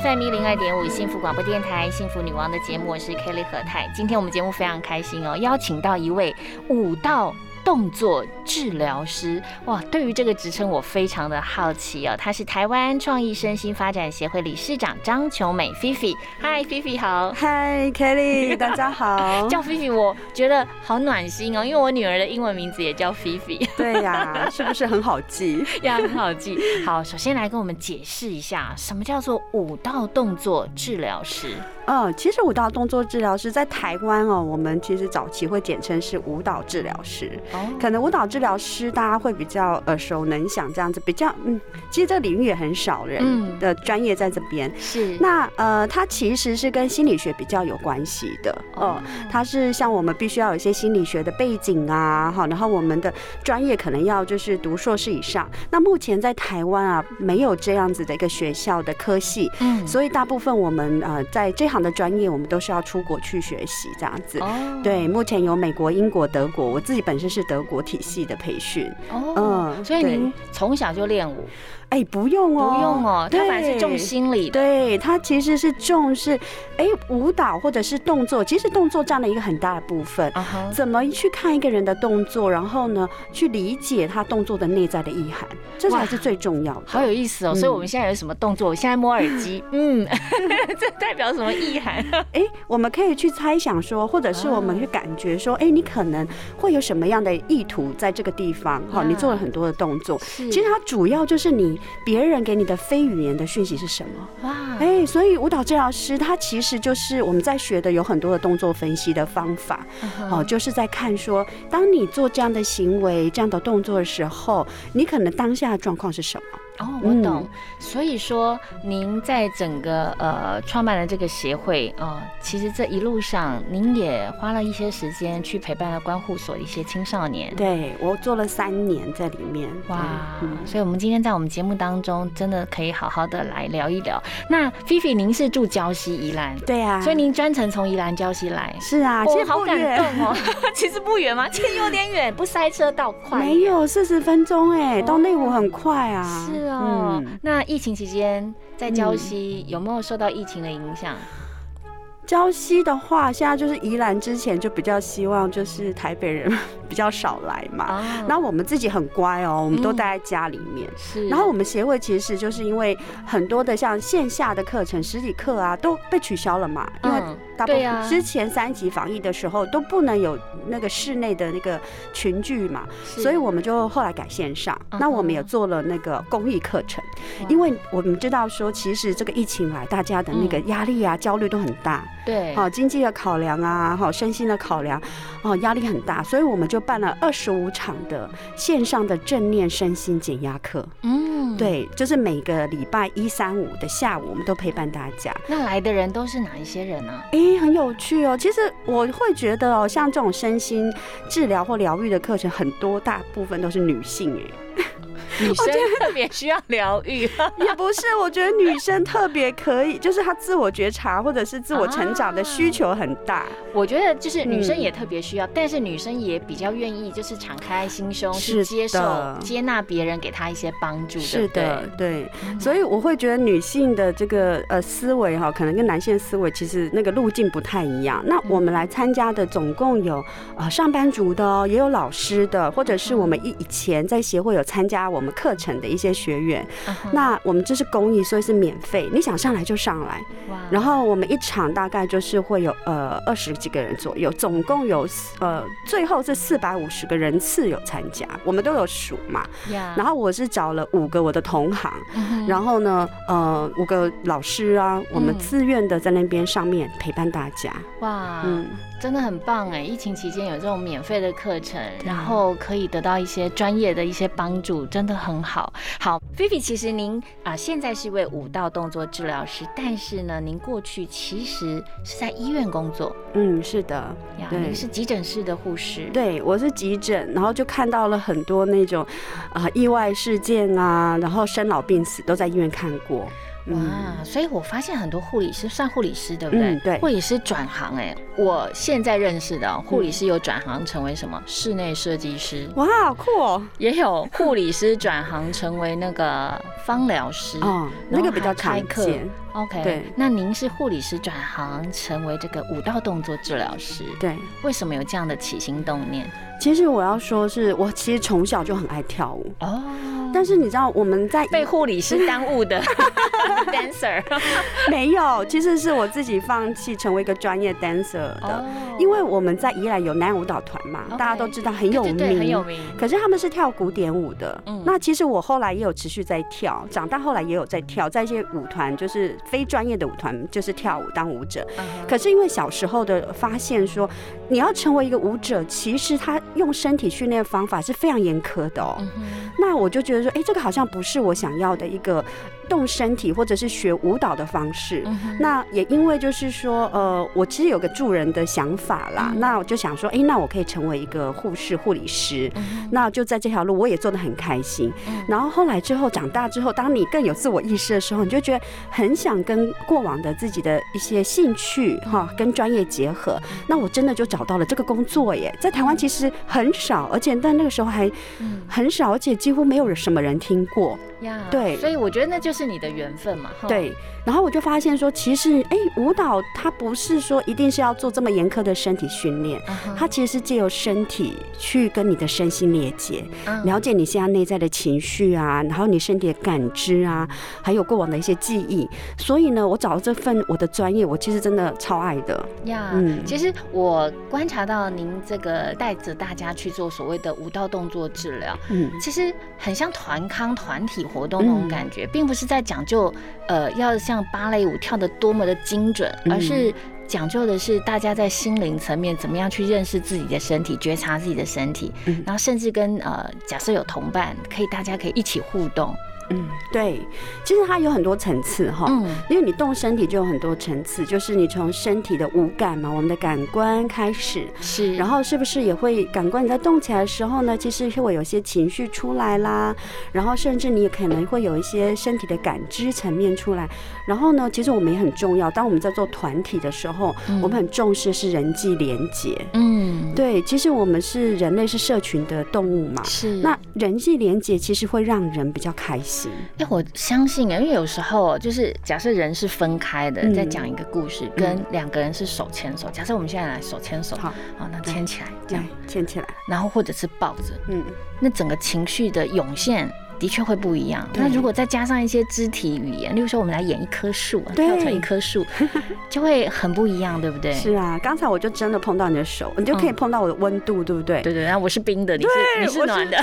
FM 一零二点五幸福广播电台《幸福女王》的节目，我是 Kelly 何太。今天我们节目非常开心哦，邀请到一位舞道。动作治疗师哇，对于这个职称我非常的好奇哦。他是台湾创意身心发展协会理事长张琼美菲菲。嗨，菲菲好。嗨，Kelly，大家好。叫菲菲，我觉得好暖心哦，因为我女儿的英文名字也叫菲菲。对呀，是不是很好记？呀，很好记。好，首先来跟我们解释一下，什么叫做舞蹈动作治疗师？嗯，其实舞蹈动作治疗师在台湾哦，我们其实早期会简称是舞蹈治疗师。可能舞蹈治疗师大家会比较耳熟能详，这样子比较嗯，其实这个领域也很少人的专业在这边。是那呃，它其实是跟心理学比较有关系的哦。它是像我们必须要有一些心理学的背景啊，好，然后我们的专业可能要就是读硕士以上。那目前在台湾啊，没有这样子的一个学校的科系，嗯，所以大部分我们呃在这行的专业，我们都是要出国去学习这样子。哦，对，目前有美国、英国、德国，我自己本身是德国体系的培训。哦，嗯，所以您从小就练舞。哎，不用哦，不用哦，他反而是重心理的。对他其实是重视，哎，舞蹈或者是动作，其实动作占了一个很大的部分。怎么去看一个人的动作，然后呢，去理解他动作的内在的意涵，这才是最重要的。好有意思哦！所以我们现在有什么动作？我现在摸耳机，嗯，这代表什么意涵？哎，我们可以去猜想说，或者是我们去感觉说，哎，你可能会有什么样的意图在这个地方？哈，你做了很多的动作，其实它主要就是你。别人给你的非语言的讯息是什么？哇，哎，所以舞蹈治疗师他其实就是我们在学的有很多的动作分析的方法，哦，就是在看说，当你做这样的行为、这样的动作的时候，你可能当下的状况是什么？哦，我懂。所以说，您在整个呃创办了这个协会啊，其实这一路上，您也花了一些时间去陪伴了关护所的一些青少年。对我做了三年在里面。哇，所以我们今天在我们节目当中，真的可以好好的来聊一聊。那菲菲，您是住礁溪宜兰？对啊，所以您专程从宜兰礁溪来？是啊，其实好感动哦。其实不远 吗？其实有点远，不塞车倒快。没有，四十分钟哎，到内湖很快啊。是哦，那疫情期间在礁溪有没有受到疫情的影响？礁溪的话，现在就是宜兰之前就比较希望就是台北人 比较少来嘛。然后我们自己很乖哦，我们都待在家里面。是。然后我们协会其实就是因为很多的像线下的课程、实体课啊都被取消了嘛，因为。大部分，之前三级防疫的时候都不能有那个室内的那个群聚嘛，所以我们就后来改线上。那我们也做了那个公益课程，因为我们知道说，其实这个疫情来，大家的那个压力啊、焦虑都很大。对，好，经济的考量啊，好，身心的考量，哦，压力很大，所以我们就办了二十五场的线上的正念身心减压课。嗯，对，就是每个礼拜一、三、五的下午，我们都陪伴大家。那来的人都是哪一些人呢？哎很有趣哦，其实我会觉得哦，像这种身心治疗或疗愈的课程，很多大部分都是女性哎。女生特别需要疗愈，也不是，我觉得女生特别可以，就是她自我觉察或者是自我成长的需求很大。我觉得就是女生也特别需要，但是女生也比较愿意，就是敞开心胸去接受、接纳别人给她一些帮助。是的，对。所以我会觉得女性的这个呃思维哈，可能跟男性思维其实那个路径不太一样。那我们来参加的总共有呃上班族的，也有老师的，或者是我们以以前在协会有参加我。我们课程的一些学员，那我们这是公益，所以是免费，你想上来就上来。然后我们一场大概就是会有呃二十几个人左右，总共有呃最后是四百五十个人次有参加，我们都有数嘛。然后我是找了五个我的同行，然后呢呃五个老师啊，我们自愿的在那边上面陪伴大家。哇，嗯。真的很棒哎！疫情期间有这种免费的课程，然后可以得到一些专业的一些帮助，真的的很好。好，菲菲，其实您啊、现在是一位舞蹈动作治疗师，但是呢，您过去其实是在医院工作嗯，是的，呀，对您是急诊室的护士。对我是急诊，然后就看到了很多那种啊、意外事件啊，然后生老病死都在医院看过。嗯，哇，所以我发现很多护理师算护理师对不对？嗯对护理师转行哎、我现在认识的哦护理师有转行成为什么室内设计师，哇，好酷哦！也有护理师转行成为那个芳疗师。哦，那个比较常见。OK，对。那您是护理师转行成为这个舞蹈动作治疗师，对，为什么有这样的起心动念？其实我要说是我其实从小就很爱跳舞，哦，但是你知道我们在被护理师耽误的 dancer 没有，其实是我自己放弃成为一个专业 dancer 的，哦。因为我们在宜兰有男舞蹈团嘛大家都知道很有名，很有名。可是他们是跳古典舞的，嗯。那其实我后来也有持续在跳，长大后来也有在跳，在一些舞团，就是非专业的舞团，就是跳舞当舞者。可是因为小时候的发现说，你要成为一个舞者，其实他用身体训练方法是非常严苛的哦。那我就觉得说，哎、这个好像不是我想要的一个动身体或者是学舞蹈的方式。嗯那也因为就是说，呃，我其实有个助人的想法啦，嗯那我就想说，哎、那我可以成为一个护士、护理师。嗯那就在这条路，我也做得很开心。嗯然后后来之后长大之后，当你更有自我意识的时候，你就觉得很想跟过往的自己的一些兴趣哈，跟专业结合。那我真的就找到了这个工作耶，在台湾其实很少，而且但那个时候还嗯很少，而且几乎没有人什么人听过。呀，对所以我觉得那就是你的缘分嘛。对，然后我就发现说，其实哎，舞蹈它不是说一定是要做这么严苛的身体训练。它其实是借由身体去跟你的身心连接，嗯了解你现在内在的情绪啊，然后你身体的感知啊，还有过往的一些记忆。所以呢，我找到这份我的专业，我其实真的超爱的。呀，嗯。其实我观察到您这个带着大家去做所谓的舞蹈动作治疗，嗯，其实很像团康团体活动那种嗯感觉，并不是在讲究呃要像芭蕾舞跳的多么的精准，嗯。而是讲究的是大家在心灵层面怎么样去认识自己的身体，觉察自己的身体，嗯。然后甚至跟呃假设有同伴，可以大家可以一起互动，嗯，对，其实它有很多层次哈。嗯因为你动身体就有很多层次，就是你从身体的五感嘛，我们的感官开始，是，然后是不是也会感官你在动起来的时候呢，其实会有些情绪出来啦，然后甚至你也可能会有一些身体的感知层面出来。然后呢，其实我们也很重要，当我们在做团体的时候，嗯我们很重视是人际连结。嗯对，其实我们是人类是社群的动物嘛。是那人际连结其实会让人比较开心。哎，我相信啊，因为有时候就是假设人是分开的，嗯在讲一个故事，跟两个人是手牵手。假设我们现在来手牵手，好，好，那牵起来这样，牵起来。然后或者是抱着，嗯，那整个情绪的涌现。的确会不一样。那如果再加上一些肢体语言，例如说我们来演一棵树，对跳成一棵树，就会很不一样，对不对？是啊，刚才我就真的碰到你的手，你就可以碰到我的温度，对不对？对对，然后我是冰的，你是你是暖的，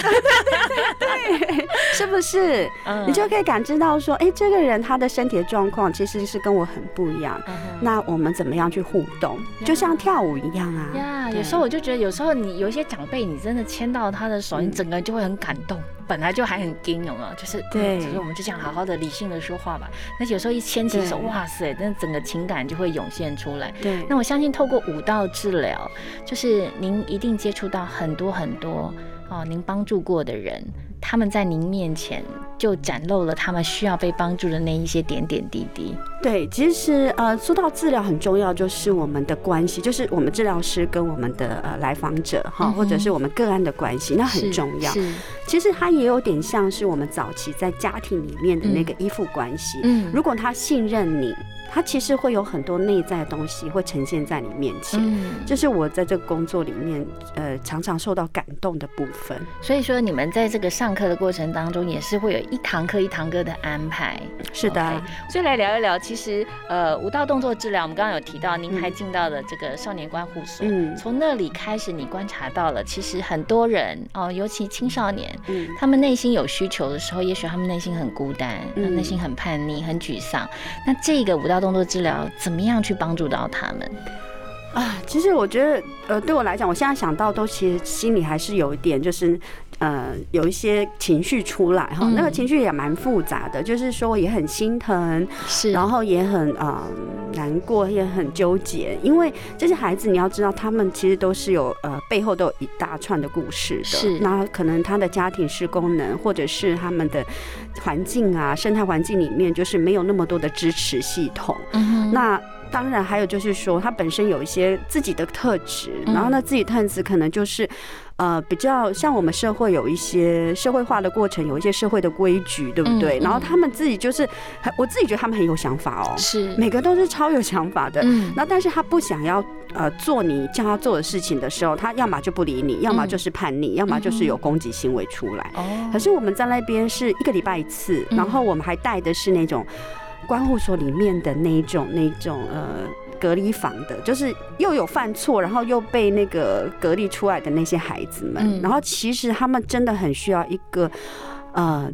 是不是？嗯你就可以感知到说，哎、这个人他的身体的状况其实是跟我很不一样。嗯那我们怎么样去互动？就像跳舞一样啊。呀，对有时候我就觉得，有时候你有一些长辈，你真的牵到他的手，嗯你整个人就会很感动。本来就还很惊，有没有？就是对嗯只是我们就这样好好的理性的说话吧。那有时候一牵起手，哇塞，那整个情感就会涌现出来。对，那我相信透过舞蹈治疗，就是您一定接触到很多很多哦，您帮助过的人，他们在您面前就展露了他们需要被帮助的那一些点点滴滴。对，其实呃，说到治疗很重要，就是我们的关系，就是我们治疗师跟我们的呃来访者哈，或者是我们个案的关系，那很重要。是，其实它也有点像是我们早期在家庭里面的那个依附关系。嗯如果他信任你，他其实会有很多内在的东西会呈现在你面前。嗯，这是我在这个工作里面，呃，常常受到感动的部分。所以说你们在这个上课的过程当中，也是会有一堂课一堂课的安排。是的所以来聊一聊，其实呃，舞蹈动作治疗，我们刚刚有提到，您嗯还进到了这个少年观护所，嗯从那里开始，你观察到了，其实很多人哦，尤其青少年，嗯，他们内心有需求的时候，也许他们内心很孤单，嗯内心很叛逆、很沮丧。那这个舞蹈动作治疗怎么样去帮助到他们？啊，其实我觉得，呃，对我来讲，我现在想到都其实心里还是有一点，就是呃有一些情绪出来哈，嗯那个情绪也蛮复杂的，就是说也很心疼，是，然后也很啊、呃难过，也很纠结，因为这些孩子你要知道，他们其实都是有呃背后都有一大串的故事的。是那可能他的家庭式功能，或者是他们的环境啊，生态环境里面就是没有那么多的支持系统。嗯那当然还有就是说，他本身有一些自己的特质，嗯然后呢，自己特质可能就是。呃，比较像我们社会有一些社会化的过程，有一些社会的规矩，对不对？嗯嗯然后他们自己就是，很我自己觉得他们很有想法哦，是，每个都是超有想法的。嗯那但是他不想要呃做你叫他做的事情的时候，他要么就不理你，要么就是叛逆，要么就是有攻击行为出来。哦可是我们在那边是一个礼拜一次，嗯然后我们还带的是那种关护所里面的那一种那一种呃。隔离房的，就是又有犯错，然后又被那个隔离出来的那些孩子们，嗯。然后其实他们真的很需要一个，呃，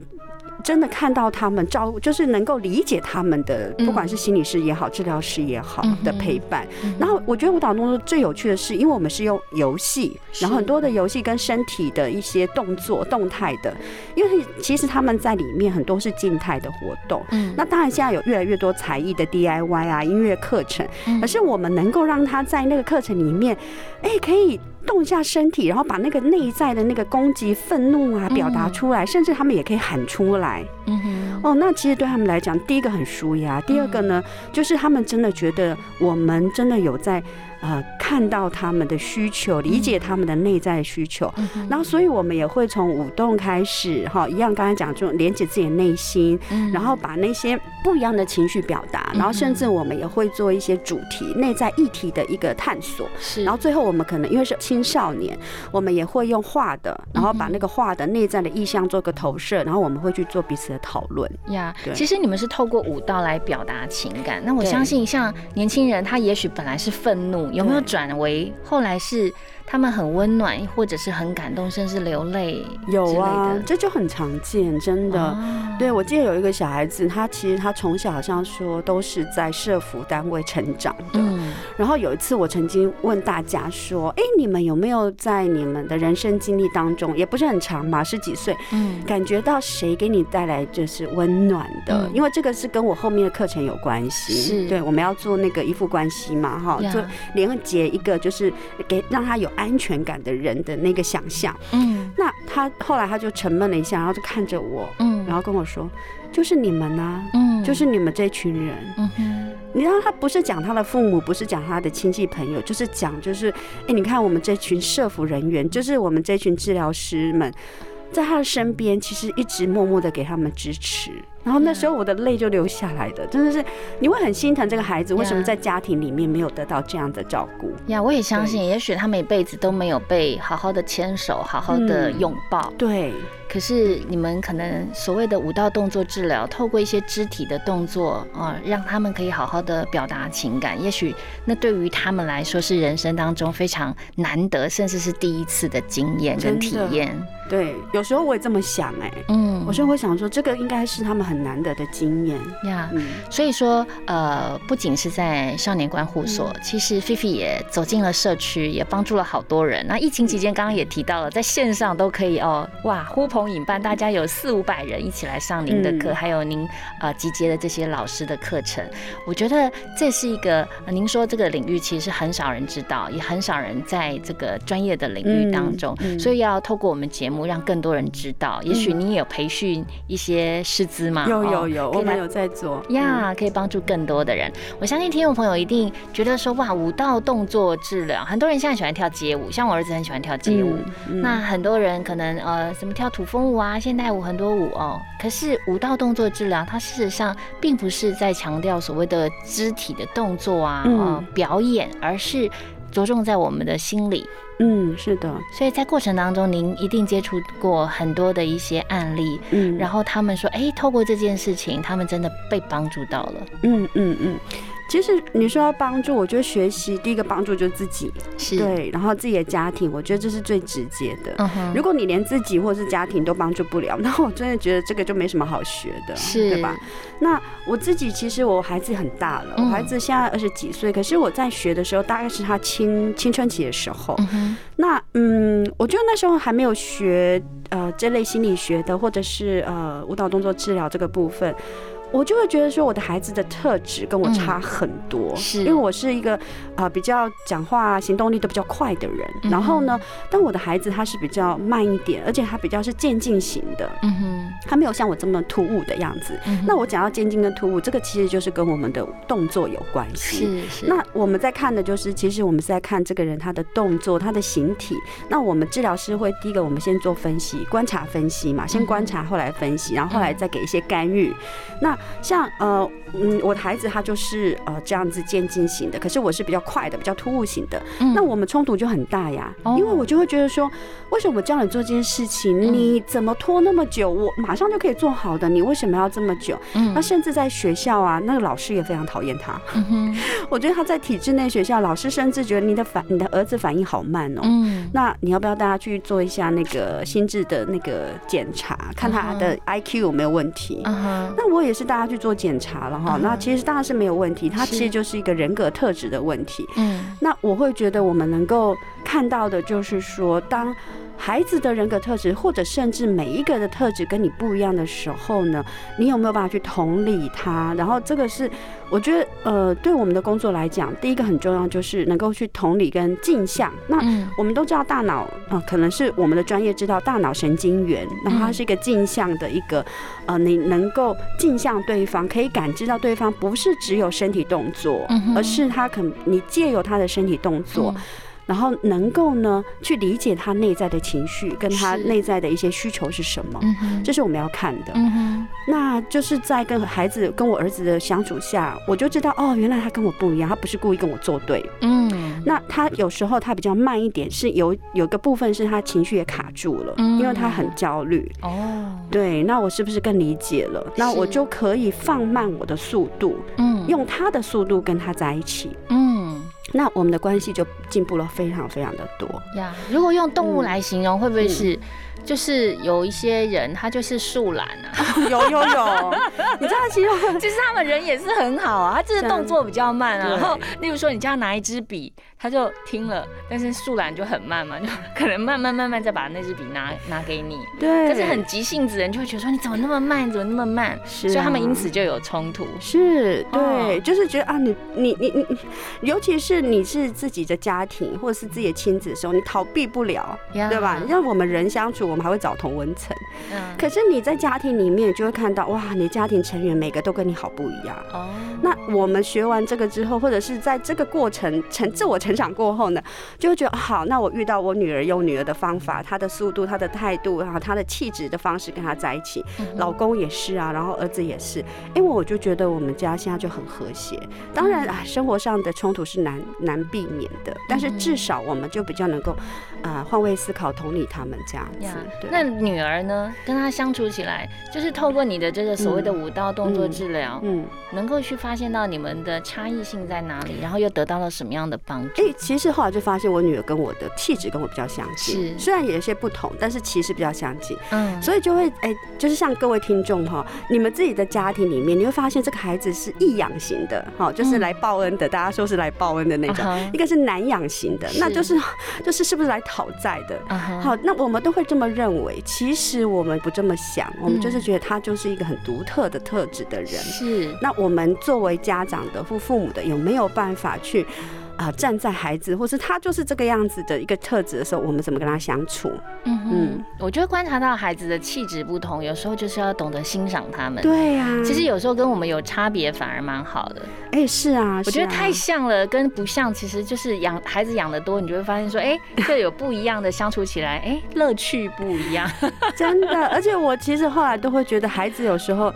真的看到他们照，就是能够理解他们的，嗯不管是心理师也好，治疗师也好的陪伴。嗯然后我觉得舞蹈动作最有趣的是，因为我们是用游戏，然后很多的游戏跟身体的一些动作、动态的，因为其实他们在里面很多是静态的活动。嗯那当然，现在有越来越多才艺的 DIY 啊，音乐课程，嗯可是我们能够让他在那个课程里面，哎，可以动一下身体，然后把那个内在的那个攻击、愤怒啊表达出来，甚至他们也可以喊出来。嗯哼。哦，那其实对他们来讲，第一个很舒压，第二个呢，就是他们真的觉得我们真的有在呃看到他们的需求，理解他们的内在需求。嗯然后，所以我们也会从舞动开始，哈，一样刚才讲这种连接自己的内心，嗯然后把那些不一样的情绪表达，然后甚至我们也会做一些主题、内在议题的一个探索。是，然后最后我们可能因为是青少年，我们也会用画的，然后把那个画的内在的意象做个投射，然后我们会去做彼此的讨论。呀对其实你们是透过舞蹈来表达情感。那我相信，像年轻人，他也许本来是愤怒，有没有转为后来是他们很温暖，或者是很感动，甚至流泪有啊这就很常见，真的。哦对，我记得有一个小孩子，他其实他从小好像说都是在社服单位成长的。嗯然后有一次，我曾经问大家说：“哎，你们有没有在你们的人生经历当中，也不是很长嘛，十几岁，嗯感觉到谁给你带来就是温暖的？嗯因为这个是跟我后面的课程有关系。是对，我们要做那个依附关系嘛，哈，呀就连接一个就是给让他有安全感的人的那个想象。嗯那他后来他就沉闷了一下，然后就看着我，嗯然后跟我说：“就是你们呐、嗯就是你们这群人。”嗯哼你知道他不是讲他的父母，不是讲他的亲戚朋友，就是讲就是，哎、你看我们这群社服人员，就是我们这群治疗师们，在他的身边，其实一直默默的给他们支持。然后那时候我的泪就流下来的，真的是你会很心疼这个孩子，为什么在家庭里面没有得到这样的照顾？呀，我也相信，也许他们一辈子都没有被好好的牵手，好好的嗯拥抱。对，可是你们可能所谓的舞蹈动作治疗，透过一些肢体的动作啊、让他们可以好好的表达情感。也许那对于他们来说是人生当中非常难得，甚至是第一次的经验跟体验。对，有时候我也这么想、哎，嗯，我就会想说，这个应该是他们很难得的经验。呀。嗯，所以说，呃，不仅是在少年观护所，嗯其实菲菲也走进了社区，也帮助了好多人。那疫情期间，刚刚也提到了，在线上都可以哦，哇，呼朋引伴，大家有四五百人一起来上您的课，嗯还有您呃集结的这些老师的课程。我觉得这是一个，呃您说这个领域其实很少人知道，也很少人在这个专业的领域当中，所以要透过我们节目让更多人知道。也许你也有培训一些师资嘛？有哦有有，我们有在做呀，可以帮助更多的人。我相信听众朋友一定觉得说，哇，舞蹈动作治疗，很多人现在喜欢跳街舞，像我儿子很喜欢跳街舞。嗯那很多人可能呃，什么跳土风舞啊、现代舞很多舞哦。可是舞蹈动作治疗，它事实上并不是在强调所谓的肢体的动作啊、嗯呃表演，而是着重在我们的心理。嗯，是的，所以在过程当中，您一定接触过很多的一些案例，嗯，然后他们说，哎，透过这件事情，他们真的被帮助到了。嗯嗯嗯，其实你说要帮助，我觉得学习第一个帮助就是自己，是，对，然后自己的家庭，我觉得这是最直接的。嗯哼，如果你连自己或是家庭都帮助不了，那我真的觉得这个就没什么好学的，是对吧？那我自己其实我孩子很大了，嗯我孩子现在二十几岁，可是我在学的时候，大概是他青青春期的时候。那嗯，我觉得那时候还没有学呃这类心理学的，或者是呃舞蹈动作治疗这个部分。我就会觉得说，我的孩子的特质跟我差很多，是因为我是一个啊比较讲话、行动力都比较快的人。嗯然后呢，但我的孩子他是比较慢一点，而且他比较是渐进型的，嗯哼，他没有像我这么突兀的样子。嗯那我讲到渐进跟突兀，这个其实就是跟我们的动作有关系。是是，那我们在看的就是，其实我们是在看这个人他的动作、他的形体。那我们治疗师会第一个，我们先做分析，观察分析嘛，先观察，后来分析，然后后来再给一些干预。那像呃嗯，我的孩子他就是呃这样子渐进型的，可是我是比较快的，比较突兀型的。嗯那我们冲突就很大呀，哦因为我就会觉得说，为什么我教你做这件事情，你怎么拖那么久？我马上就可以做好的，你为什么要这么久？嗯那甚至在学校啊，那个老师也非常讨厌他。嗯哼，我觉得他在体制内学校，老师甚至觉得你的反你的儿子反应好慢哦。嗯，那你要不要带他去做一下那个心智的那个检查，看他的 IQ 有没有问题？嗯哼，那我也是带他去做检查了哈嗯。那其实当然是没有问题，他其实就是一个人格特质的问题。嗯那我会觉得我们能够看到的就是说，当孩子的人格特质，或者甚至每一个的特质跟你不一样的时候呢，你有没有办法去同理他？然后这个是我觉得呃，对我们的工作来讲，第一个很重要就是能够去同理跟镜像。那嗯我们都知道大脑啊、呃可能是我们的专业知道大脑神经元，那它是一个镜像的一个呃，你能够镜像对方，可以感知到对方不是只有身体动作，而是他可你借由他的身体动作。嗯然后能够呢去理解他内在的情绪，跟他内在的一些需求是什么，这是我们要看的。嗯哼，那就是在跟孩子、跟我儿子的相处下，我就知道哦，原来他跟我不一样，他不是故意跟我作对。嗯，那他有时候他比较慢一点，是有有个部分是他情绪也卡住了，嗯因为他很焦虑。哦，对，那我是不是更理解了？那我就可以放慢我的速度，嗯，用他的速度跟他在一起。嗯那我们的关系就进步了非常非常的多。呀，如果用动物嗯来形容，会不会是？就是有一些人，他就是树懒啊，有 有有，你知道其实其实他们人也是很好啊，他只是动作比较慢啊。然后，例如说你叫他拿一支笔，他就听了，但是树懒就很慢嘛，就可能慢慢慢慢再把那支笔拿拿给你。对，可是很急性子的人就会觉得说你怎么那么慢，你怎么那么慢，是啊所以他们因此就有冲突。是对，哦就是觉得啊，你你你你，尤其是你是自己的家庭或者是自己的亲子的时候，你逃避不了，呀对吧？让我们人相处，我们还会找同温层。嗯，可是你在家庭里面，就会看到哇，你家庭成员每个都跟你好不一样。哦，那我们学完这个之后，或者是在这个过程成自我成长过后呢，就会觉得好，那我遇到我女儿用女儿的方法，她的速度、她的态度，然后她的气质的方式跟她在一起，老公也是啊，然后儿子也是，因为我就觉得我们家现在就很和谐。当然啊，生活上的冲突是难难避免的，但是至少我们就比较能够啊换位思考、同理他们这样子呀。对，那女儿呢，跟她相处起来，就是透过你的这个所谓的舞蹈动作治疗，嗯。能够去发现到你们的差异性在哪里，然后又得到了什么样的帮助？哎、其实后来就发现我女儿跟我的气质跟我比较相近，是。虽然有一些不同，但是其实比较相近，嗯，所以就会哎、就是像各位听众哈，你们自己的家庭里面，你会发现这个孩子是易养型的，哈，就是来报恩的，大家说是来报恩的那种；一个是难养型的，那就是就是是不是来讨债的？好，那我们都会这么认为，其实我们不这么想，我们就是觉得他就是一个很独特的特质的人。是那我们作为家长的父父母的，有没有办法去啊、站在孩子，或是他就是这个样子的一个特质的时候，我们怎么跟他相处？嗯嗯，我觉得观察到孩子的气质不同，有时候就是要懂得欣赏他们。，对呀、其实有时候跟我们有差别反而蛮好的。哎、是啊，是啊我觉得太像了，跟不像其实就是养孩子养的多，你就会发现说，哎，这有不一样的相处起来，哎，乐趣不一样。真的，而且我其实后来都会觉得，孩子有时候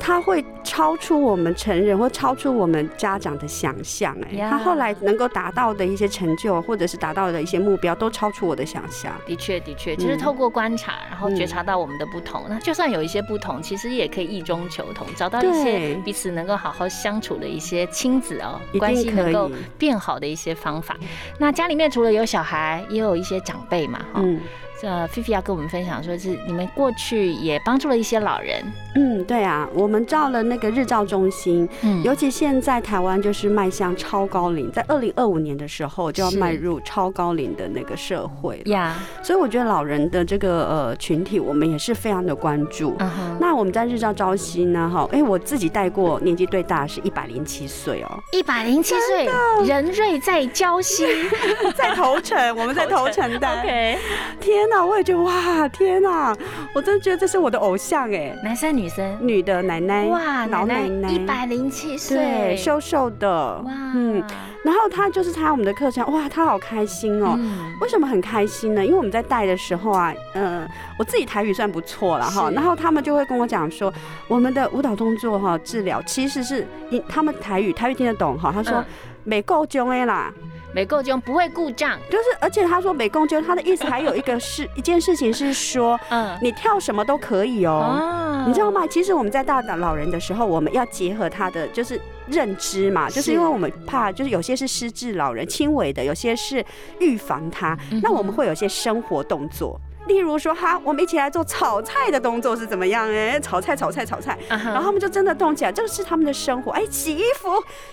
他会超出我们成人或超出我们家长的想象。哎，呀他后来能够达到的一些成就，或者是达到的一些目标，都超出我的想象。的确，的确，就是透过观察，然后嗯觉察到我们的不同。那就算有一些不同，其实也可以异中求同，找到一些彼此能够好好相处的一些亲子哦关系能够变好的一些方法。那家里面除了有小孩，也有一些长辈嘛，哈。嗯，呃，菲菲要跟我们分享说，是你们过去也帮助了一些老人，嗯，对啊，我们照了那个日照中心，嗯。尤其现在台湾就是迈向超高龄，在二零二五年的时候就要迈入超高龄的那个社会了，呀，所以我觉得老人的这个呃群体，我们也是非常的关注。那我们在日照朝夕呢，哈，哎，我自己带过，年纪最大是一百零七岁哦，一百零七岁，人瑞在礁溪 在头城，我们在头城带。OK，天哪，我也觉得哇，天哪，我真的觉得这是我的偶像哎，男生女生，女的奶奶，哇，老奶奶。奶，一百零七对，岁，瘦瘦的，哇，嗯，然后他就是参加我们的课程，哇，他好开心哦。嗯。为什么很开心呢？因为我们在带的时候啊，呃，我自己台语算不错了哈，然后他们就会跟我讲说，我们的舞蹈动作哈治疗其实是因他们台语台语听得懂哈，他说嗯。美够中哎啦，没够就不会故障，就是而且他说美共就，他的意思还有一个事 一件事情是说，嗯，你跳什么都可以哦。哦你知道？吗？其实我们在大老人的时候，我们要结合他的就是认知嘛，就是因为我们怕，就是有些是失智老人轻微的，有些是预防他，嗯那我们会有一些生活动作。例如说，哈，我们一起来做炒菜的动作是怎么样？哎，炒菜，炒菜，炒菜，然然后他们就真的动起来，这个是他们的生活。哎，洗衣服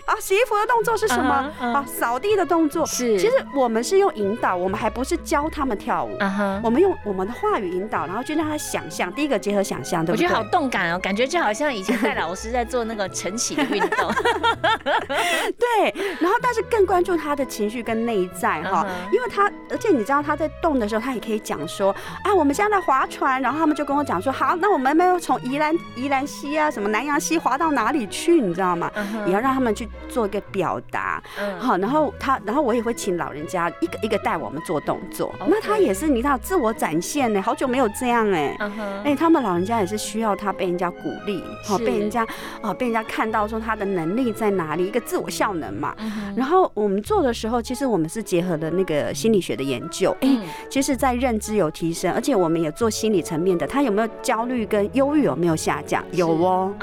啊，洗衣服的动作是什么？啊，扫地的动作。是，其实我们是用引导，我们还不是教他们跳舞。我们用我们的话语引导，然后去让他想象。第一个结合想象，对不对？我觉得好动感哦，感觉就好像以前戴老师在做那个晨起的运动，对，然后但是更关注他的情绪跟内在哈因为他而且你知道他在动的时候，他也可以讲说啊，我们现在在划船，然后他们就跟我讲说，好，那我们要从宜兰宜兰溪啊，什么南洋溪划到哪里去，你知道吗？嗯也要让他们去做一个表达，嗯。好，然后他，然后我也会请老人家一个一个带我们做动作，那他也是你知道自我展现呢，好久没有这样哎，哎、他们老人家也是需要他被人家鼓励，好被人家啊、被人家看到说他的能力在哪里，一个自我效能嘛。嗯，然后我们做的时候，其实我们是结合了那个心理学的研究，哎、嗯。其实在认知有提升，而且我们也做心理层面的，他有没有焦虑跟忧郁有没有下降？有哦。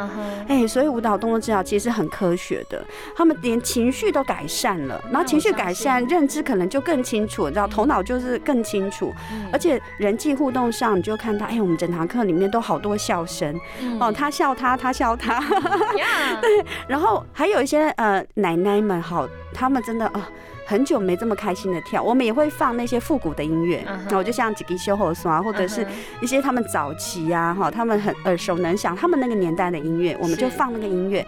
哎、所以舞蹈动作治疗其实很科学的，他们连情绪都改善了，然后情绪改善，认知可能就更清楚，你知道，头脑就是更清楚，嗯。而且人际互动上，你就看到，哎、我们整堂课里面都好多笑声，嗯。哦，他笑他，他笑他，对，然后还有一些呃奶奶们，好，他们真的啊。很久没这么开心的跳，我们也会放那些复古的音乐，然后就像几个修后刷，或者是一些他们早期呀、哈，他们很耳熟能详，他们那个年代的音乐，我们就放那个音乐，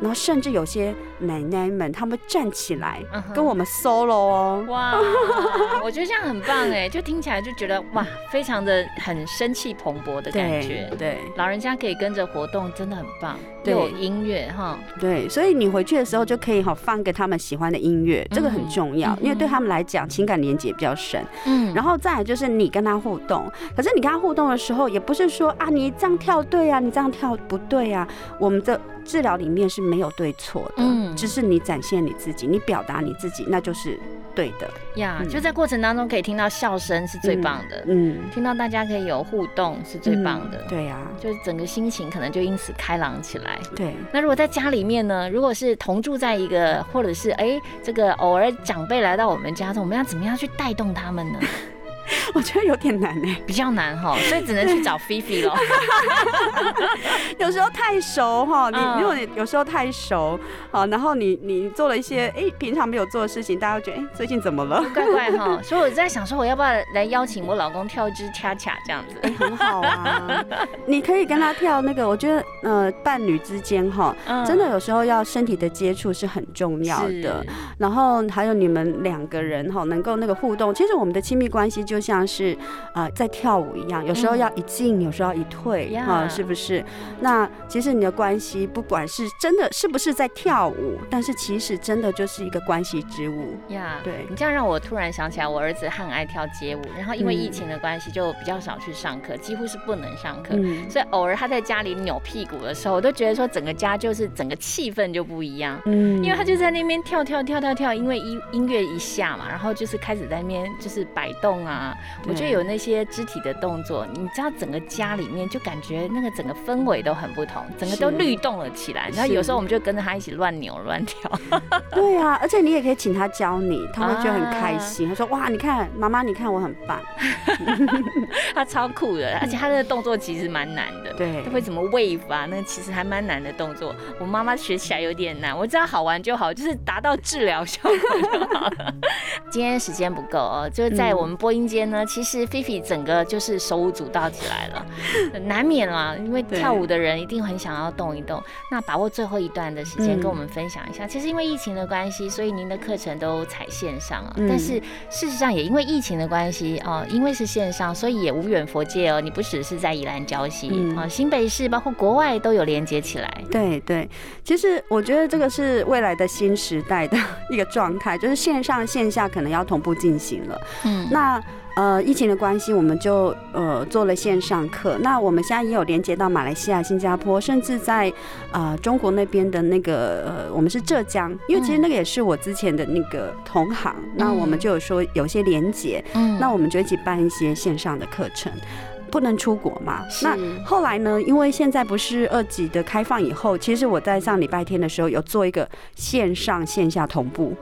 然后甚至有些奶奶们，他们站起来跟我们 solo 哦，哇，我觉得这样很棒哎，就听起来就觉得哇，非常的很生气蓬勃的感觉。对老人家可以跟着活动，真的很棒。对。音乐哈，对，所以你回去的时候就可以哈放给他们喜欢的音乐，这个很重要，嗯。因为对他们来讲情感连接比较深。嗯。然后再来就是你跟他互动，可是你跟他互动的时候，也不是说啊你这样跳对啊，你这样跳不对啊。我们的治疗里面是没有对错的，嗯。只是你展现你自己，你表达你自己，那就是对的。呀，嗯就在过程当中可以听到笑声是最棒的，嗯，听到大家可以有互动是最棒的。嗯对呀、就是整个心情可能就因此开朗起来。对，那如果在家里面呢？如果是同住在一个，或者是哎、这个偶尔长辈来到我们家中，我们要怎么样去带动他们呢？我觉得有点难哎、比较难哈，所以只能去找菲菲喽。有时候太熟哈，你嗯如果你有时候太熟，好，然后你你做了一些哎、平常没有做的事情，大家会觉得哎、最近怎么了？怪怪哈，所以我在想说，我要不要来邀请我老公跳一支恰恰这样子？哎、很好啊，你可以跟他跳那个，我觉得呃伴侣之间哈，嗯真的有时候要身体的接触是很重要的。然后还有你们两个人哈，能够那个互动，其实我们的亲密关系就像是呃在跳舞一样，有时候要一进，有时候要一退呀啊，是不是？那其实你的关系不管是真的是不是在跳舞，但是其实真的就是一个关系之舞。呀对你这样让我突然想起来，我儿子很爱跳街舞，然后因为嗯疫情的关系，就比较少去上课，几乎是不能上课。嗯所以偶尔他在家里扭屁股的时候，我都觉得说整个家就是整个气氛就不一样。嗯因为他就在那边跳跳跳跳跳，因为音音乐一下嘛，然后就是开始在那边就是摆动啊，我觉得有那些肢体的动作，你知道整个家里面就感觉那个整个氛围都很不同，整个都律动了起来。然后有时候我们就跟着他一起乱扭乱跳。对啊，而且你也可以请他教你，他会觉得很开心。他说：“哇，你看妈妈，你看我很棒。”他超酷的，而且他的动作其实蛮难的。对，他会怎么 wave 啊？那其实还蛮难的动作。我妈妈学起来有点难，我知道好玩就好，就是达到治疗效果就好了。今天时间不够哦，就是在我们播音间呢，其实菲菲整个就是手舞足蹈起来了，难免啦，因为跳舞的人一定很想要动一动。那把握最后一段的时间，跟我们分享一下。其实因为疫情的关系，所以您的课程都采线上啊。但是事实上也因为疫情的关系哦，因为是线上，所以也无远佛界哦。你不只是在宜兰礁溪啊，新北市包括国外都有连接起来。对对，其实我觉得这个是未来的新时代的 一个状态，就是线上线下可能要同步进行了。嗯，那。呃，疫情的关系，我们就呃做了线上课。那我们现在也有连接到马来西亚、新加坡，甚至在呃中国那边的那个呃，我们是浙江，因为其实那个也是我之前的那个同行。那我们就有说有些连接，嗯，那我们就一起办一些线上的课程。不能出国嘛？那后来呢？因为现在不是二级的开放以后，其实我在上礼拜天的时候有做一个线上线下同步。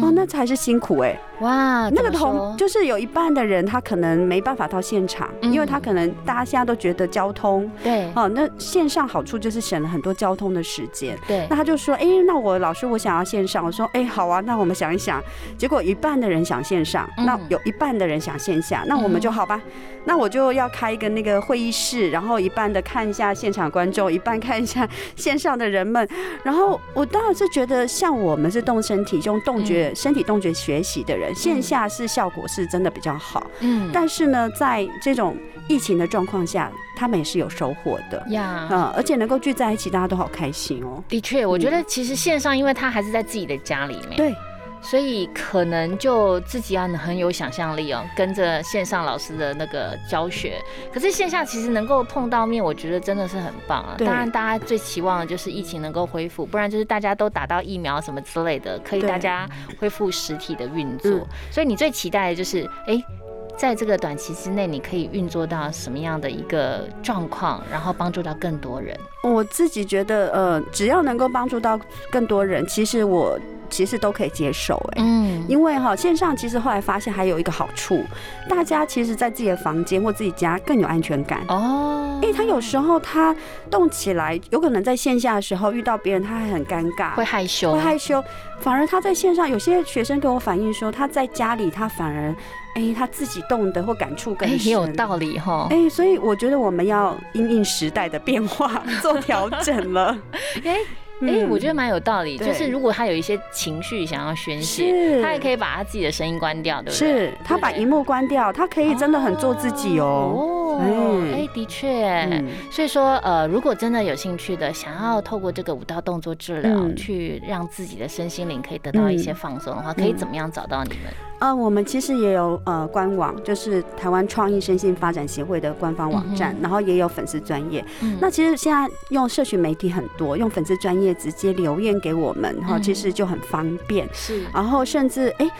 哦，那才是辛苦哎！哇，那个同就是有一半的人他可能没办法到现场，因为他可能大家现在都觉得交通对哦，那线上好处就是省了很多交通的时间。对，那他就说：“哎，那我老师我想要线上。”我说：“哎，好啊，那我们想一想。”结果一半的人想线上，那有一半的人想线下，那我们就好吧。那我就要开一个那个会议室，然后一半的看一下现场观众，一半看一下 线上的人们。然后我当然是觉得，像我们是动身体、用动觉、身体动觉学习的人，线下是效果是真的比较好。嗯，但是呢，在这种疫情的状况下，他们也是有收获的呀。嗯，而且能够聚在一起，大家都好开心哦。的确，我觉得其实线上，因为他还是在自己的家里面。对。所以可能就自己要很有想象力哦，跟着线上老师的那个教学。可是线下其实能够碰到面，我觉得真的是很棒啊。当然，大家最期望的就是疫情能够恢复，不然就是大家都打到疫苗什么之类的，可以大家恢复实体的运作。所以你最期待的就是，哎，在这个短期之内，你可以运作到什么样的一个状况，然后帮助到更多人。我自己觉得，呃，只要能够帮助到更多人，其实我。其实都可以接受哎，嗯，因为哈线上其实后来发现还有一个好处，大家其实，在自己的房间或自己家更有安全感哦。因为，他有时候他动起来，有可能在线下的时候遇到别人，他还很尴尬，会害羞，会害羞。反而他在线上，有些学生跟我反映说，他在家里他反而哎他自己动的或感触更深，有道理哈。哎，所以我觉得我们要因应时代的变化 做调整了。哎。哎，我觉得蛮有道理。就是如果他有一些情绪想要宣泄，他也可以把他自己的声音关掉，对不对？是他把荧幕关掉，他可以真的很做自己哦。哦，哎，的确。所以说，呃，如果真的有兴趣的，想要透过这个舞蹈动作治疗，去让自己的身心灵可以得到一些放松的话，可以怎么样找到你们？呃，我们其实也有呃官网，就是台湾创意身心发展协会的官方网站，然后也有粉丝专业。那其实现在用社群媒体很多，用粉丝专业直接留言给我们，哈，其实就很方便。是，然后甚至哎。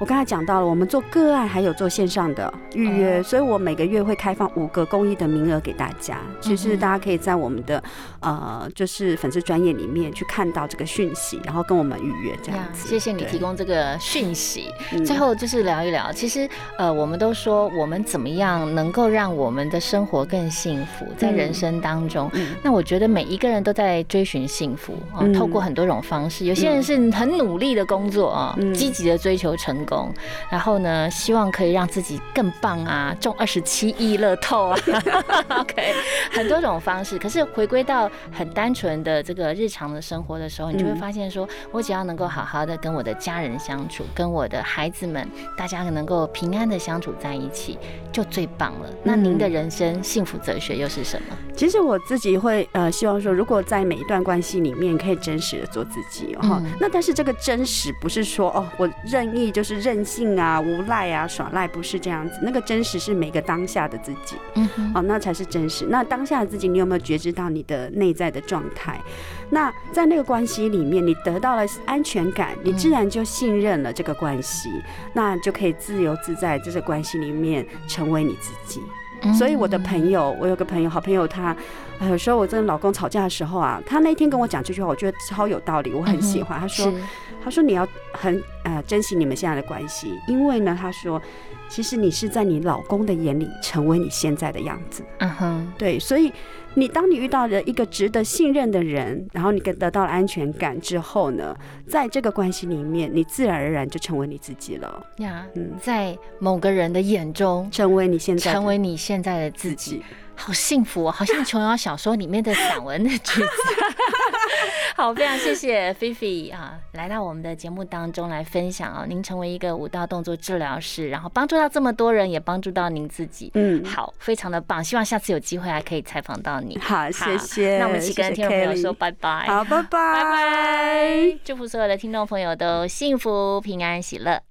我刚才讲到了，我们做个案还有做线上的预约，所以我每个月会开放五个公益的名额给大家。其实大家可以在我们的呃，就是粉丝专业里面去看到这个讯息，然后跟我们预约这样子。谢谢你提供这个讯息。最后就是聊一聊，其实呃，我们都说我们怎么样能够让我们的生活更幸福，在人生当中。那我觉得每一个人都在追寻幸福啊，透过很多种方式。有些人是很努力的工作啊，积极的追求成。工，然后呢，希望可以让自己更棒啊，中二十七亿乐透啊，OK，很多种方式。可是回归到很单纯的这个日常的生活的时候，你就会发现，说我只要能够好好的跟我的家人相处，跟我的孩子们，大家能够平安的相处在一起，就最棒了。那您的人生幸福哲学又是什么？其实我自己会呃希望说，如果在每一段关系里面可以真实的做自己哈，那但是这个真实不是说哦，我任意就是。是任性啊、无赖啊、耍赖，不是这样子。那个真实是每个当下的自己，嗯哼，哦，那才是真实。那当下的自己，你有没有觉知到你的内在的状态？那在那个关系里面，你得到了安全感，你自然就信任了这个关系，那就可以自由自在在这个关系里面成为你自己。所以我的朋友，我有个朋友，好朋友，他有时候我跟老公吵架的时候啊，他那天跟我讲这句话，我觉得超有道理，我很喜欢。他说，他说你要很呃珍惜你们现在的关系，因为呢，他说，其实你是在你老公的眼里成为你现在的样子。嗯哼，对，所以你当你遇到了一个值得信任的人，然后你跟得到了安全感之后呢，在这个关系里面，你自然而然就成为你自己了。呀，嗯，在某个人的眼中，成为你现在，成为你现在的自己。好幸福哦，好像琼瑶小说里面的散文的句子。好，非常谢谢菲菲啊，来到我们的节目当中来分享啊。您成为一个舞蹈动作治疗师，然后帮助到这么多人，也帮助到您自己。嗯，好，非常的棒。希望下次有机会还可以采访到你。好，谢谢。那我们一起跟听众朋友说拜拜。好，拜拜，拜拜。祝福所有的听众朋友都幸福、平安、喜乐。